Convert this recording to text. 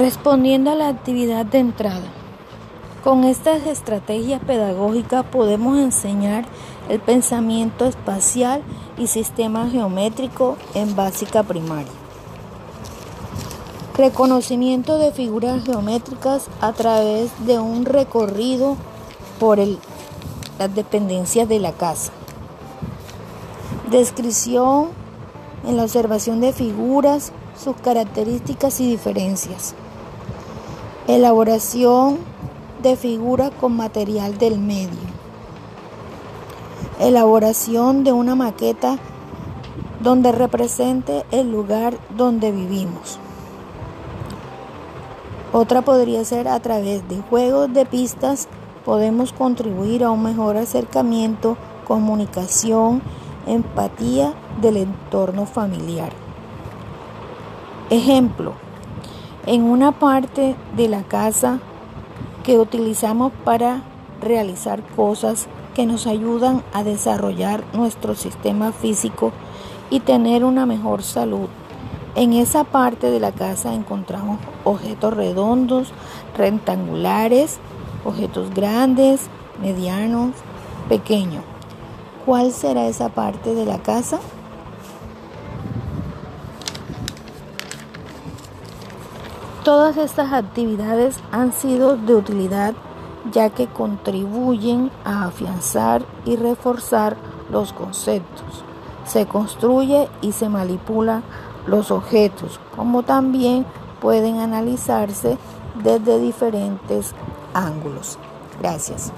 Respondiendo a la actividad de entrada. Con estas estrategias pedagógicas podemos enseñar el pensamiento espacial y sistema geométrico en básica primaria. Reconocimiento de figuras geométricas a través de un recorrido por las dependencias de la casa. Descripción en la observación de figuras, sus características y diferencias. Elaboración de figuras con material del medio. Elaboración de una maqueta donde represente el lugar donde vivimos. Otra podría ser a través de juegos de pistas podemos contribuir a un mejor acercamiento, comunicación, empatía del entorno familiar. Ejemplo, en una parte de la casa que utilizamos para realizar cosas que nos ayudan a desarrollar nuestro sistema físico y tener una mejor salud. En esa parte de la casa encontramos objetos redondos, rectangulares, objetos grandes, medianos, pequeños. ¿Cuál será esa parte de la casa? Todas estas actividades han sido de utilidad ya que contribuyen a afianzar y reforzar los conceptos. Se construye y se manipula los objetos, como también pueden analizarse desde diferentes ángulos. Gracias.